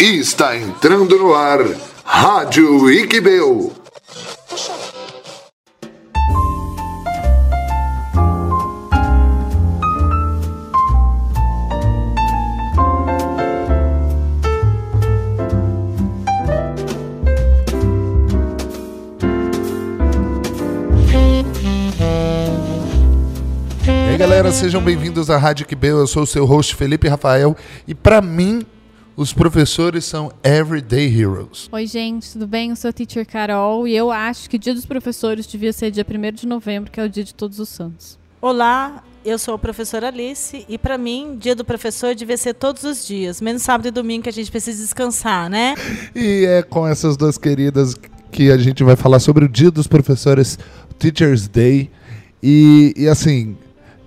E está entrando no ar Rádio Iquibeu. Galera, sejam bem-vindos à Rádio Quibeu. Eu sou o seu host Felipe Rafael e para mim os professores são everyday heroes. Oi, gente, tudo bem? Eu sou a Teacher Carol e eu acho que o Dia dos Professores devia ser dia 1 de novembro, que é o dia de Todos os Santos. Olá, eu sou a professora Alice e para mim, dia do professor devia ser todos os dias, menos sábado e domingo que a gente precisa descansar, né? E é com essas duas queridas que a gente vai falar sobre o Dia dos Professores, Teachers Day. E, e assim,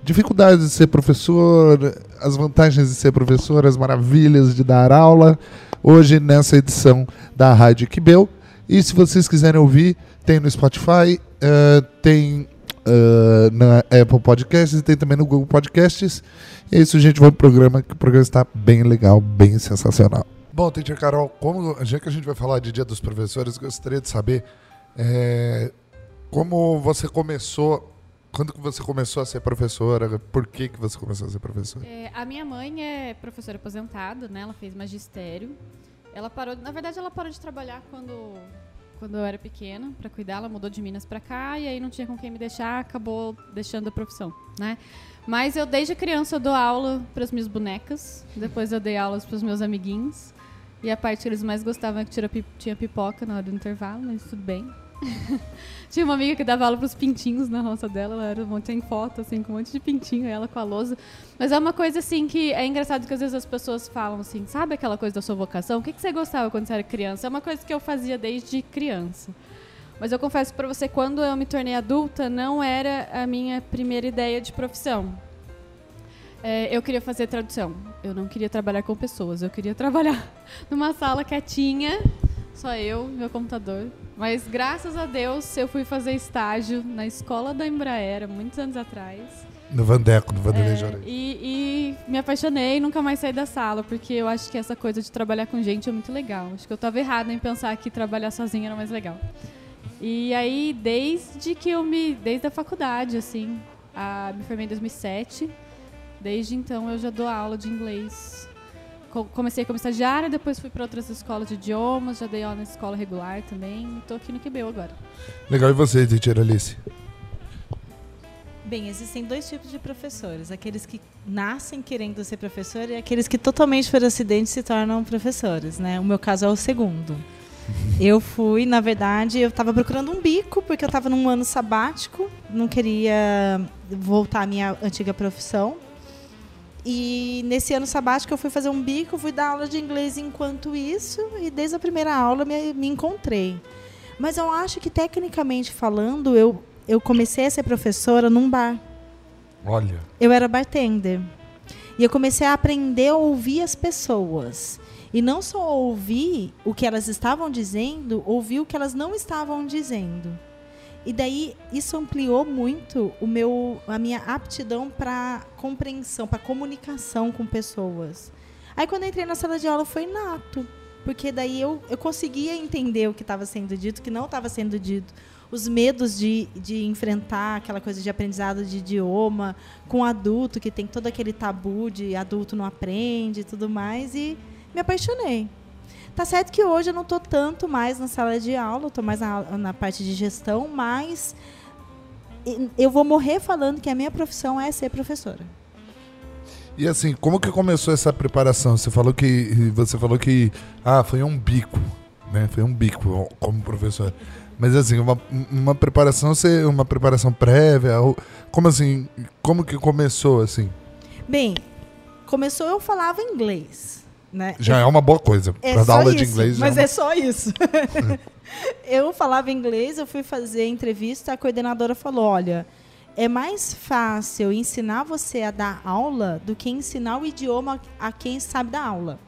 dificuldades de ser professor, as vantagens de ser professor, as maravilhas de dar aula. Hoje nessa edição da Rádio Quibeu. E se vocês quiserem ouvir, tem no Spotify, eh, tem eh, na Apple Podcasts e tem também no Google Podcasts. É isso, gente. Vamos pro programa, que o programa está bem legal, bem sensacional. Bom, Teacher Carol, como, já que a gente vai falar de Dia dos Professores, gostaria de saber eh, como você começou, quando que você começou a ser professora, por que, que você começou a ser professora? É, a minha mãe é professora aposentada, né? Ela fez magistério. Ela parou, na verdade, ela parou de trabalhar quando, quando eu era pequena para cuidar. Ela mudou de Minas para cá e aí não tinha com quem me deixar, acabou deixando a profissão, né? Mas eu desde criança eu dou aula para as minhas bonecas. Depois eu dei aulas para os meus amiguinhos. E a parte que eles mais gostavam é que tinha pipoca na hora do intervalo, mas tudo bem. Tinha uma amiga que dava aula pros pintinhos na roça dela, ela era um monte, tem foto, assim, com um monte de pintinho, ela com a lousa. Mas é uma coisa, assim, que é engraçado que às vezes as pessoas falam assim, sabe aquela coisa da sua vocação? O que, que você gostava quando você era criança? É uma coisa que eu fazia desde criança. Mas eu confesso pra você, quando eu me tornei adulta, não era a minha primeira ideia de profissão. É, eu queria fazer tradução. Eu não queria trabalhar com pessoas. Eu queria trabalhar numa sala quietinha, só eu, meu computador. Mas graças a Deus eu fui fazer estágio na escola da Embraer, muitos anos atrás. No Vandeco, no Vanderlei É, Jorei. e, e me apaixonei e nunca mais saí da sala, porque eu acho que essa coisa de trabalhar com gente é muito legal. Acho que eu estava errada em pensar que trabalhar sozinha era mais legal. E aí, desde que eu me. Desde a faculdade, assim, a, me formei em 2007. Desde então eu já dou aula de inglês. Co- comecei como estagiária, depois fui para outras escolas de idiomas, já dei aula na escola regular também. Estou aqui no QBU agora. Legal, e você, Teacher Alice? Bem, existem dois tipos de professores: aqueles que nascem querendo ser professor e aqueles que totalmente por acidente se tornam professores, né? O meu caso é o segundo. Eu fui, na verdade, eu estava procurando um bico porque eu estava num ano sabático, não queria voltar à minha antiga profissão. E nesse ano sabático eu fui fazer um bico, fui dar aula de inglês enquanto isso, e desde a primeira aula me, me encontrei. Mas eu acho que, tecnicamente falando, eu, eu comecei a ser professora num bar. Olha, Eu era bartender. E eu comecei a aprender a ouvir as pessoas. E não só ouvir o que elas estavam dizendo, ouvir o que elas não estavam dizendo. E daí isso ampliou muito o meu, a minha aptidão para compreensão, para comunicação com pessoas. Aí quando eu entrei na sala de aula foi nato, porque daí eu, eu conseguia entender o que estava sendo dito, o que não estava sendo dito, os medos de, de enfrentar aquela coisa de aprendizado de idioma com adulto que tem todo aquele tabu de adulto não aprende e tudo mais e me apaixonei. Tá certo que hoje eu não estou tanto mais na sala de aula, estou mais na, na parte de gestão, mas eu vou morrer falando que a minha profissão é ser professora. e assim, como que começou essa preparação? Você falou que você falou que ah, foi um bico, né? Foi um bico como professor. Mas assim, uma, uma preparação, você, uma preparação prévia, ou, como assim, como que começou assim? Bem, começou eu falava inglês, né? Já é uma boa coisa. É Pra dar aula de isso, inglês já Mas é uma- é só isso. eu falava inglês, eu fui fazer entrevista, a coordenadora falou: olha, é mais fácil ensinar você a dar aula do que ensinar o idioma a quem sabe dar aula.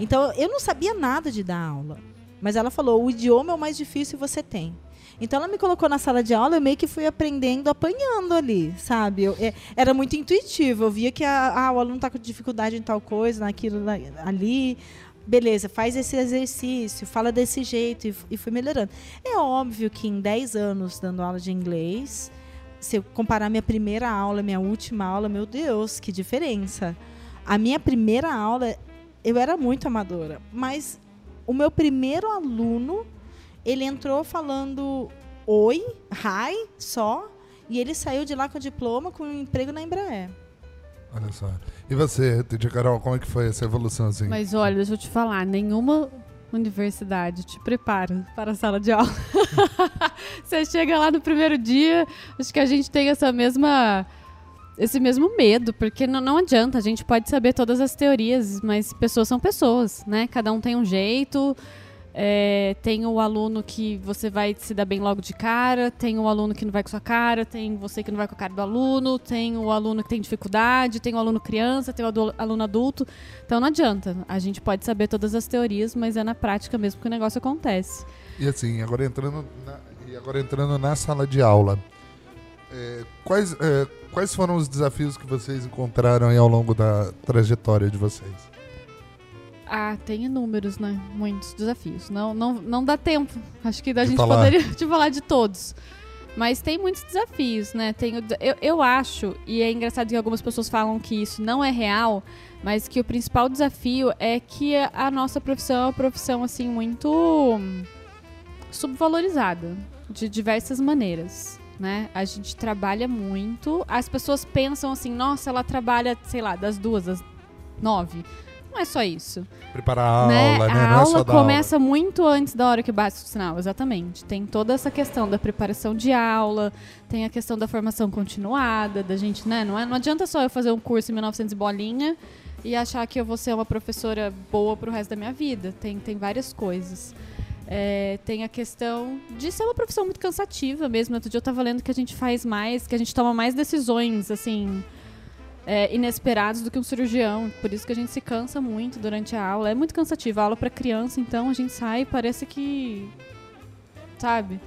Então, eu não sabia nada de dar aula. Mas ela falou: o idioma é o mais difícil que você tem. Então ela me colocou na sala de aula, eu meio que fui aprendendo, apanhando ali, sabe? Eu, é, era muito intuitivo. Eu via que a, ah, o aluno está com dificuldade em tal coisa, naquilo, na- ali. beleza, faz esse exercício, fala desse jeito e, e fui melhorando. É óbvio que em 10 anos dando aula de inglês, se eu comparar minha primeira aula, minha última aula, meu Deus, que diferença. A minha primeira aula, eu era muito amadora, mas o meu primeiro aluno, ele entrou falando oi, hi, só, e ele saiu de lá com diploma, com um emprego na Embraer. Olha só. E você, Tia Carol, como é que foi essa evolução assim? Mas olha, deixa eu te falar, nenhuma universidade te prepara para a sala de aula. você chega lá no primeiro dia, acho que a gente tem essa mesma esse mesmo medo, porque não, não adianta, a gente pode saber todas as teorias, mas pessoas são pessoas, né? Cada um tem um jeito. É, tem o aluno que você vai se dar bem logo de cara, tem o aluno que não vai com sua cara, tem você que não vai com a cara do aluno, tem o aluno que tem dificuldade, tem o aluno criança, tem o aluno adulto. Então não adianta. A gente pode saber todas as teorias, mas é na prática mesmo que o negócio acontece. E assim, agora entrando na, agora entrando na sala de aula, é, quais, é, quais foram os desafios que vocês encontraram ao longo da trajetória de vocês? Ah, tem inúmeros, né? Muitos desafios. Não, não, não dá tempo. Acho que a De gente falar. poderia te falar de todos. Mas tem muitos desafios, né? Tem, eu, eu acho, e é engraçado que algumas pessoas falam que isso não é real, mas que o principal desafio é que a, nossa profissão é uma profissão, assim, muito subvalorizada. De diversas maneiras, né? A gente trabalha muito. As pessoas pensam assim, nossa, ela trabalha, sei lá, das duas às nove. Não é só isso Preparar a né? aula, né? A Não é aula aula. começa muito antes da hora que bate o sinal, exatamente. Tem toda essa questão da preparação de aula, tem a questão da formação continuada, da gente, né? Não, é, não adianta só eu fazer um curso em 1900 e bolinha e achar que eu vou ser uma professora boa pro resto da minha vida. Tem, tem várias coisas. É, tem a questão de ser uma profissão muito cansativa mesmo. Outro dia eu tava lendo que a gente faz mais, que a gente toma mais decisões, assim, é, inesperados do que um cirurgião. Por isso que a gente se cansa muito durante a aula. É muito cansativo. A aula para criança, então, a gente sai e parece que. Sabe?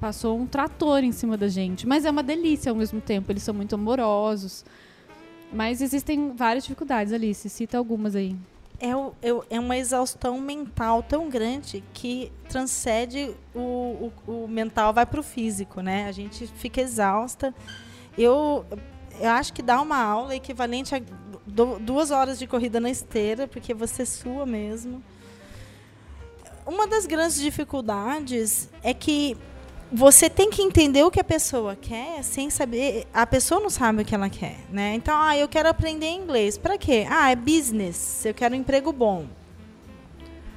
Passou um trator em cima da gente. Mas é uma delícia ao mesmo tempo. Eles são muito amorosos. Mas existem várias dificuldades, Alice. Cita algumas aí. É, é uma exaustão mental tão grande que transcende o, o, o mental, vai para o físico, né? A gente fica exausta. Eu, eu acho que dar uma aula equivalente a du- duas horas de corrida na esteira, porque você sua mesmo. Uma das grandes dificuldades é que você tem que entender o que a pessoa quer sem saber. A pessoa não sabe o que ela quer, né? Então, ah, eu quero aprender inglês. Para quê? Ah, é business. Eu quero um emprego bom.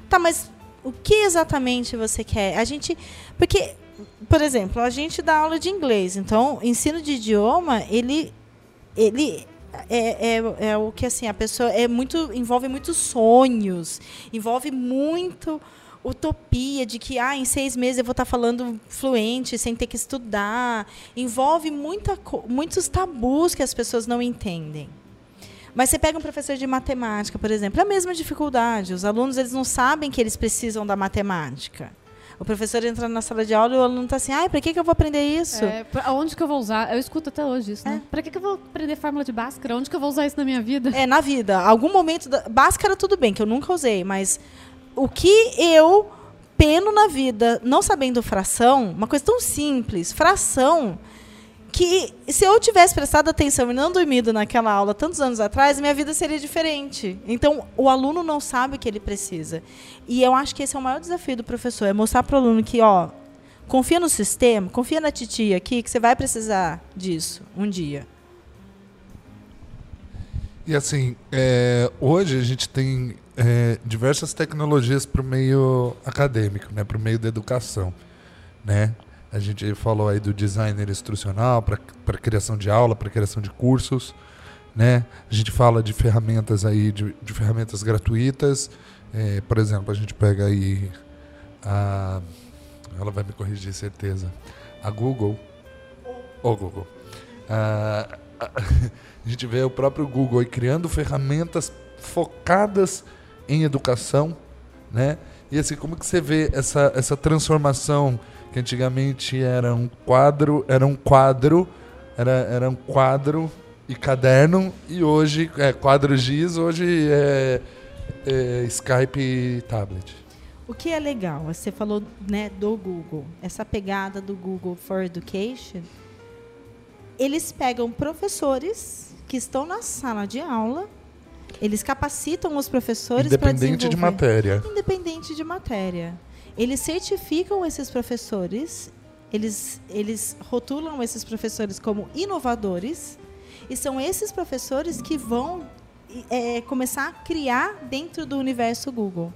Tá, mas o que exatamente você quer? A gente. Porque, por exemplo, a gente dá aula de inglês. Então, ensino de idioma, ele. ele é, é, é o que assim a pessoa é muito envolve muitos sonhos envolve muito utopia de que ah, em seis meses eu vou estar falando fluente sem ter que estudar. Envolve muita, muitos tabus que as pessoas não entendem. Mas você pega um professor de matemática, por exemplo, é a mesma dificuldade. Os alunos eles não sabem que eles precisam da matemática. O professor entra na sala de aula e o aluno está assim, ai, para que, que eu vou aprender isso? É, onde que eu vou usar? Eu escuto até hoje isso, né? Pra que, que eu vou aprender fórmula de Bhaskara? Onde que eu vou usar isso na minha vida? É, na vida. Algum momento. Da... Bhaskara, tudo bem, que eu nunca usei, mas o que eu peno na vida, não sabendo fração, uma coisa tão simples, fração, que se eu tivesse prestado atenção e não dormido naquela aula tantos anos atrás, minha vida seria diferente. Então, o aluno não sabe o que ele precisa. E eu acho que esse é o maior desafio do professor, é mostrar para o aluno que, ó, confia no sistema, confia na titia aqui, que você vai precisar disso um dia. E assim, é, hoje a gente tem é, diversas tecnologias para o meio acadêmico, né, para o meio da educação. Né? A gente falou aí do designer instrucional para criação de aula, para criação de cursos. Né? A gente fala de ferramentas aí, de, de ferramentas gratuitas. É, por exemplo, a gente pega aí a. Ela vai me corrigir, certeza. A Google. Ô Google. Ah, a, a gente vê o próprio Google aí criando ferramentas focadas em educação, né? E assim, como que você vê essa, essa transformação que antigamente era um quadro, era um quadro, era, era um quadro e caderno, e hoje é quadro giz, hoje é, é, Skype e tablet. O que é legal, você falou né, do Google, essa pegada do Google for Education, eles pegam professores que estão na sala de aula, eles capacitam os professores para Independente de matéria. independente de matéria. Eles certificam esses professores, eles, eles rotulam esses professores como inovadores, e são esses professores que vão é, começar a criar dentro do universo Google.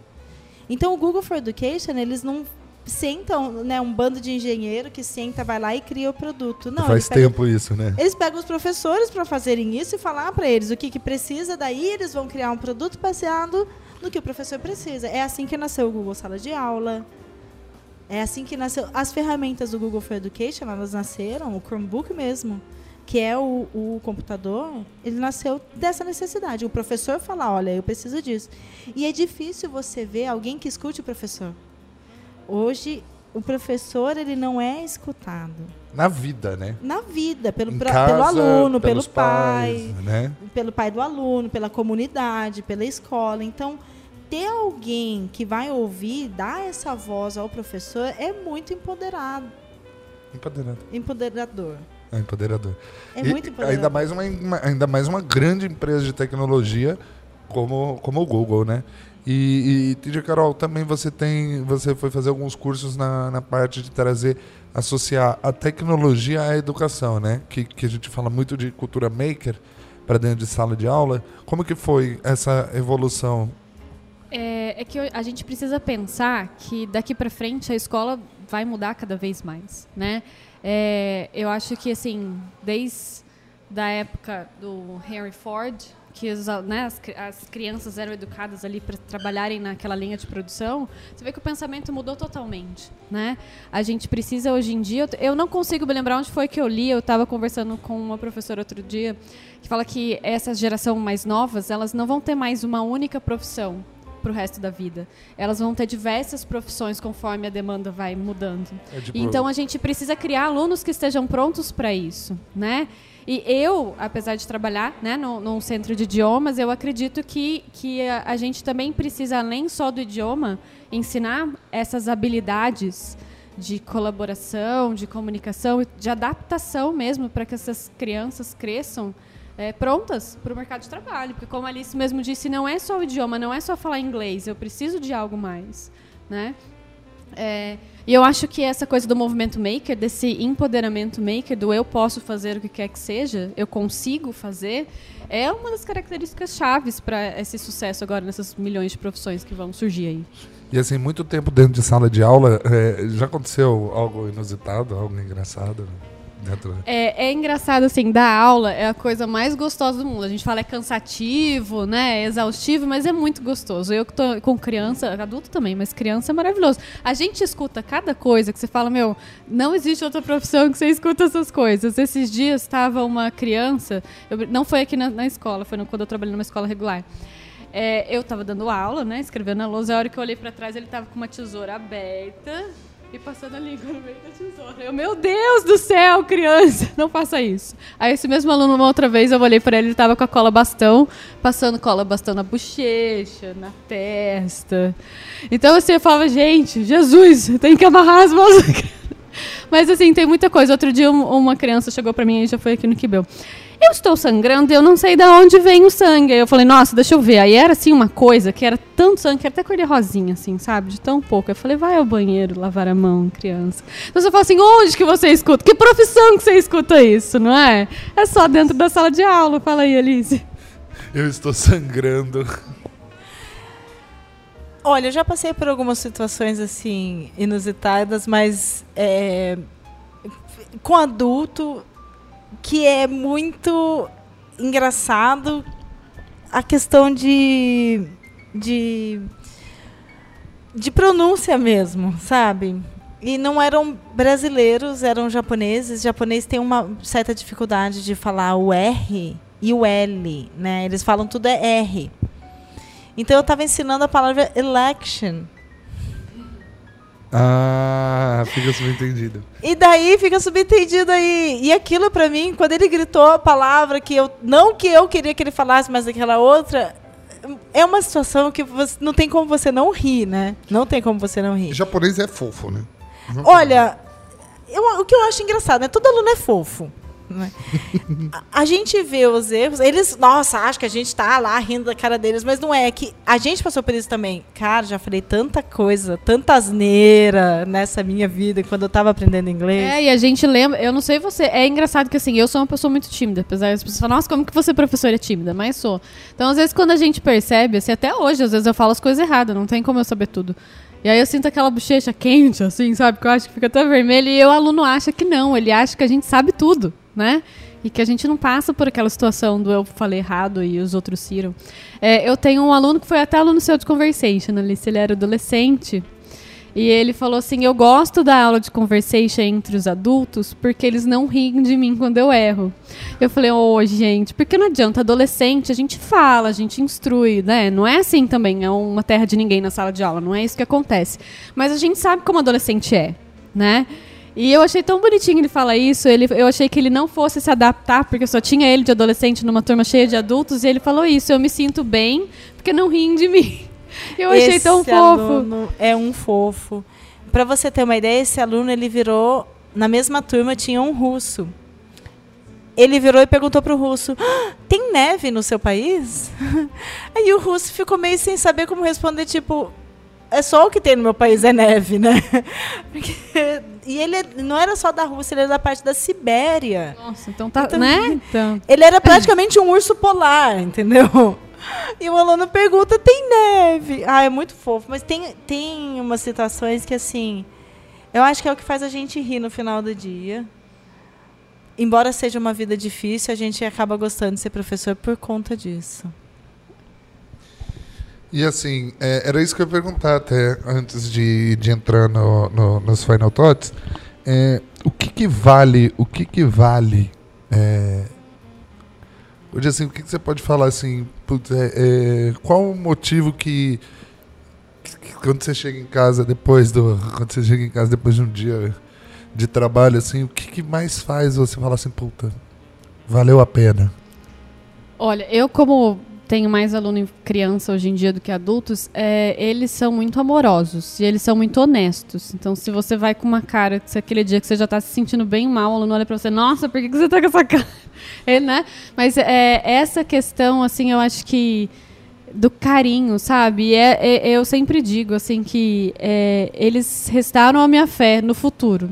Então, o Google for Education, eles não sentam, né, um bando de engenheiro que senta, vai lá e cria o produto. Não, Faz pegam- tempo isso, né? eles pegam os professores para fazerem isso e falar para eles o que, que precisa, daí eles vão criar um produto baseado no que o professor precisa. É assim que nasceu o Google Sala de Aula. É assim que nasceu. As ferramentas do Google for Education, elas nasceram, o Chromebook mesmo, que é o, o computador, ele nasceu dessa necessidade. O professor fala, olha, eu preciso disso. E é difícil você ver alguém que escute o professor. Hoje, o professor ele não é escutado Na vida, né? na vida, pelo, pra- casa, pelo aluno, pelo pai, pais, né? pelo pai do aluno, pela comunidade, pela escola. Então, ter alguém que vai ouvir, dar essa voz ao professor é muito empoderado, Empoderado. empoderador. É empoderador. É E muito empoderador. ainda mais uma, uma- ainda mais uma grande empresa de tecnologia como, como o Google, né? E, e Carol, também você tem, você foi fazer alguns cursos na, na parte de trazer, associar a tecnologia à educação, né? Que, que a gente fala muito de cultura maker para dentro de sala de aula. Como que foi essa evolução? É, é que a gente precisa pensar que daqui para frente a escola vai mudar cada vez mais, né? É, eu acho que assim, desde da época do Henry Ford, que os, né, as, as crianças eram educadas ali para trabalharem naquela linha de produção, você vê que o pensamento mudou totalmente, né? A gente precisa hoje em dia, eu não consigo me lembrar onde foi que eu li, eu estava conversando com uma professora outro dia que fala que essa geração mais novas, elas não vão ter mais uma única profissão para o resto da vida. Elas vão ter diversas profissões conforme a demanda vai mudando. É tipo- Então a gente precisa criar alunos que estejam prontos para isso, né? E eu, apesar de trabalhar né, no, num centro de idiomas, eu acredito que, que a, a gente também precisa, além só do idioma, ensinar essas habilidades de colaboração, de comunicação, de adaptação mesmo, para que essas crianças cresçam é, prontas para o mercado de trabalho. Porque, como a Alice mesmo disse, não é só o idioma, não é só falar inglês, eu preciso de algo mais. Né? É, e eu acho que essa coisa do movimento maker, desse empoderamento maker, do eu posso fazer o que quer que seja, eu consigo fazer, é uma das características chaves para esse sucesso agora nessas milhões de profissões que vão surgir aí. E assim, muito tempo dentro de sala de aula, é, já aconteceu algo inusitado, algo engraçado? Dentro... É, é engraçado, assim, dar aula é a coisa mais gostosa do mundo. A gente fala é cansativo, né? É exaustivo, mas é muito gostoso. Eu que tô com criança, adulto também, mas criança é maravilhoso. A gente escuta cada coisa que você fala, meu, não existe outra profissão que você escuta essas coisas. Esses dias estava uma criança, eu- não foi aqui na, na escola, foi no- quando eu trabalhei numa escola regular. É, eu estava dando aula, né? Escrevendo na lousa. A hora que eu olhei para trás, ele estava com uma tesoura aberta e passando a língua no meio da tesoura. Eu, meu Deus do céu, criança, não faça isso. Aí esse mesmo aluno, uma outra vez, eu olhei para ele, ele estava com a cola bastão, passando cola bastão na bochecha, na testa. Então, assim, eu falava, gente, Jesus, tem que amarrar as mãos. Mas, assim, tem muita coisa. Outro dia, um- uma criança chegou para mim e já foi aqui no Kibel. Eu estou sangrando e eu não sei de onde vem o sangue. Aí eu falei, nossa, deixa eu ver. Aí era assim uma coisa que era tanto sangue que era até cor de rosinha, assim, sabe? De tão pouco. Eu falei, vai ao banheiro lavar a mão, criança. Então você fala assim, onde que você escuta? Que profissão que você escuta isso, não é? É só dentro da sala de aula. Fala aí, Alice. Eu estou sangrando. Olha, eu já passei por algumas situações assim inusitadas, mas é, com adulto que é muito engraçado a questão de de de pronúncia mesmo, sabe? E não eram brasileiros, eram japoneses. japonês tem uma certa dificuldade de falar o R e o L, né? Eles falam tudo é R. Então eu estava ensinando a palavra election. Ah, fica subentendido. E daí fica subentendido aí. E aquilo pra mim, quando ele gritou a palavra que eu não que eu queria que ele falasse, mas aquela outra, é uma situação que você, não tem como você não rir, né? Não tem como você não rir. Japonês é fofo, né? Olha, eu- o que eu acho engraçado, né? Todo aluno é fofo. Né? a, gente vê os erros, eles, nossa, acham que a gente tá lá rindo da cara deles, mas não é, é que a gente passou por isso também. Cara, já falei tanta coisa, tanta asneira nessa minha vida quando eu tava aprendendo inglês. É, e a gente lembra, eu não sei você, é engraçado que assim, eu sou uma pessoa muito tímida, apesar das pessoas falarem, nossa, como que você professora é tímida? Mas sou. Então, às vezes, quando a gente percebe, assim, até hoje, às vezes eu falo as coisas erradas, não tem como eu saber tudo. E aí eu sinto aquela bochecha quente, assim, sabe? Que eu acho que fica até vermelho, e o aluno acha que não, ele acha que a gente sabe tudo, né? E que a gente não passa por aquela situação do eu falei errado e os outros ciram. É, eu tenho um aluno que foi até aluno seu de Conversation, Alice, ele era adolescente. E ele falou assim: Eu gosto da aula de conversation entre os adultos porque eles não riem de mim quando eu erro. Eu falei: Ô, gente, porque não adianta. Adolescente, a gente fala, a gente instrui, né? Não é assim também, é uma terra de ninguém na sala de aula, não é isso que acontece. Mas a gente sabe como adolescente é, né? E eu achei tão bonitinho ele falar isso. Ele, eu achei que ele não fosse se adaptar, porque só tinha ele de adolescente numa turma cheia de adultos. E ele falou isso: Eu me sinto bem porque não riem de mim. Eu achei tão Esse fofo. é um fofo. Pra você ter uma ideia, esse aluno ele virou na mesma turma tinha um russo. Ele virou e perguntou pro russo: "Ah, "Tem neve no seu país?" Aí o russo ficou meio sem saber como responder, tipo, é só o que tem no meu país é neve, né? Porque- e ele não era só da Rússia, ele era da parte da Sibéria. Nossa, então tá, Então- né? Então, Ele era praticamente um urso polar, entendeu? E o aluno pergunta: tem neve? Ah, é muito fofo. Mas tem, tem umas situações que, assim, eu acho que é o que faz a gente rir no final do dia. Embora seja uma vida difícil, a gente acaba gostando de ser professor por conta disso. E assim, é, era isso que eu ia perguntar até antes de, de entrar no, no- nos Final Thoughts. É, o que que vale, o que que vale... É, hoje assim, o que, que você pode falar assim, putz, é, é, qual o motivo que, que- que quando você chega em casa depois do... Quando você chega em casa depois de um dia de trabalho, assim, o que, que mais faz você falar assim, puta, valeu a pena? olha, eu como tenho mais aluno criança hoje em dia do que adultos, é, eles são muito amorosos e eles são muito honestos. Então, se você vai com uma cara, se aquele dia que você já está se sentindo bem mal, o aluno olha para você, nossa, por que, você tá com essa cara? É, né? Mas é, essa questão, assim, eu acho que do carinho, sabe? E É, é- eu sempre digo, assim, que é, eles restaram a minha fé no futuro,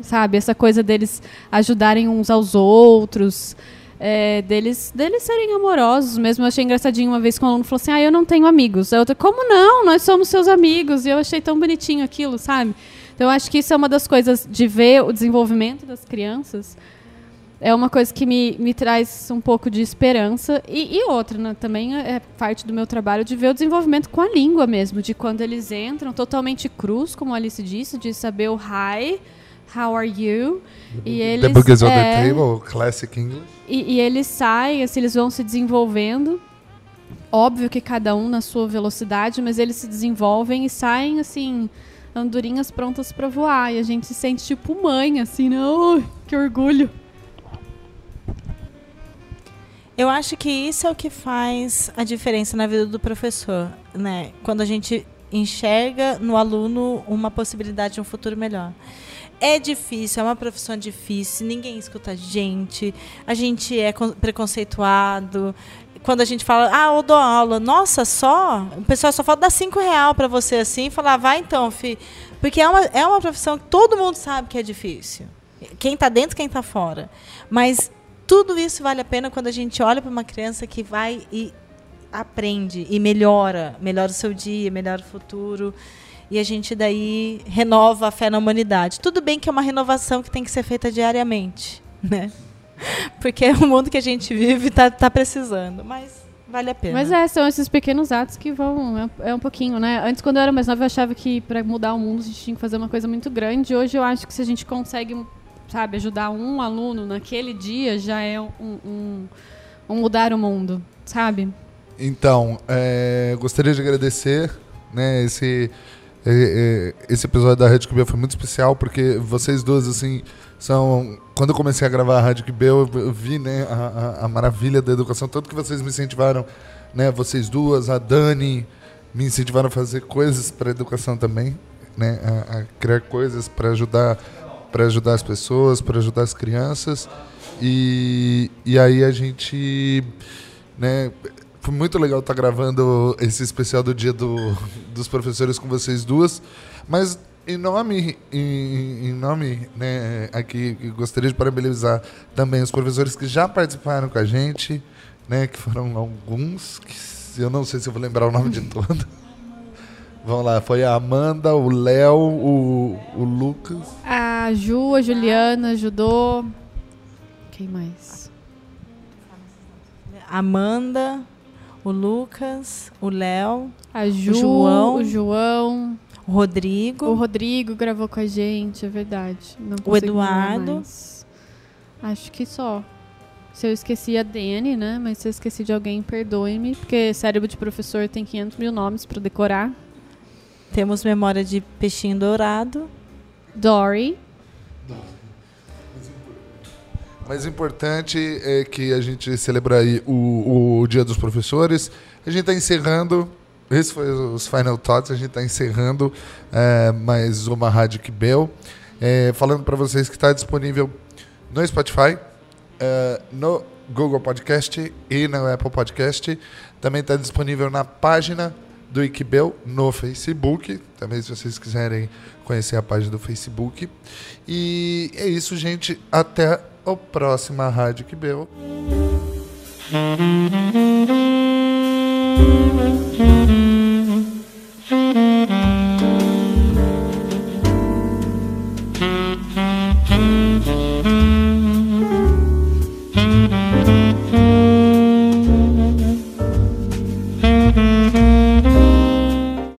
sabe? Essa coisa deles ajudarem uns aos outros, é, deles, deles serem amorosos mesmo. Eu achei engraçadinho uma vez que um aluno falou assim: Ah, eu não tenho amigos. A outra, como não? Nós somos seus amigos. E eu achei tão bonitinho aquilo, sabe? Então acho que isso é uma das coisas de ver o desenvolvimento das crianças. É uma coisa que me, me traz um pouco de esperança. E, e outra, né, também é parte do meu trabalho de ver o desenvolvimento com a língua mesmo, de quando eles entram totalmente crus, como a Alice disse, de saber o hi, how are you? E eles, The book is on é, the table, classic English. e, e eles saem, assim, eles vão se desenvolvendo. Óbvio que cada um na sua velocidade, mas eles se desenvolvem e saem, assim, andorinhas prontas para voar. E a gente se sente tipo mãe, assim, né? Ai, que orgulho. Eu acho que isso é o que faz a diferença na vida do professor, né? Quando a gente enxerga no aluno uma possibilidade de um futuro melhor. É difícil, é uma profissão difícil, ninguém escuta a gente, a gente é con- preconceituado. Quando a gente fala, ah, eu dou aula, nossa, só? O pessoal só falta dar cinco real para você assim e falar, vai então, fi. Porque é uma, é uma profissão que todo mundo sabe que é difícil. Quem está dentro, quem está fora. Mas tudo isso vale a pena quando a gente olha para uma criança que vai e aprende e melhora, melhora o seu dia, melhora o futuro. E a gente daí renova a fé na humanidade. Tudo bem que é uma renovação que tem que ser feita diariamente, né? Porque o mundo que a gente vive está tá precisando, mas vale a pena. Mas é, são esses pequenos atos que vão. É, é um pouquinho, né? Antes, quando eu era mais nova, eu achava que para mudar o mundo a gente tinha que fazer uma coisa muito grande. Hoje eu acho que se a gente consegue, sabe, ajudar um aluno naquele dia, já é um, um, um mudar o mundo, sabe? Então, é, gostaria de agradecer né, esse, é, é, esse episódio da Rádio QB foi muito especial porque vocês duas, assim, são. Quando eu comecei a gravar a Rádio QB, eu, vi né, a, a, a maravilha da educação, tanto que vocês me incentivaram, né, vocês duas, a Dani, me incentivaram a fazer coisas para educação também, né, a, a criar coisas para ajudar para ajudar as pessoas, para ajudar as crianças. E, e aí a gente, né, foi muito legal estar gravando esse especial do Dia do, dos Professores com vocês duas. Mas em nome, em, em nome né, aqui, gostaria de parabenizar também os professores que já participaram com a gente, né, que foram alguns, que eu não sei se eu vou lembrar o nome de todos. Vamos lá, foi a Amanda, o Léo, o, o Lucas. A Ju, a Juliana, ajudou. Quem mais? Amanda, o Lucas, o Léo, A Ju, João. o João, o Rodrigo. o Rodrigo gravou com a gente, é verdade. Não O Eduardo. mais. Acho que só. Se eu esqueci a Dani, né? Mas se eu esqueci de alguém, perdoe-me. Porque cérebro de professor tem 500 mil nomes pra decorar. Temos memória de peixinho dourado. Dory. Mais importante é que a gente celebra aí o, o Dia dos Professores. A gente está encerrando. Esse foi os Final Thoughts. A gente está encerrando é, mais uma Rádio Kibel. É, falando para vocês que está disponível no Spotify, é, no Google Podcast e no Apple Podcast. Também está disponível na página do Ikibel no Facebook. Também, se vocês quiserem conhecer a página do Facebook. E é isso, gente. Até a próxima Rádio Ikibel. Thank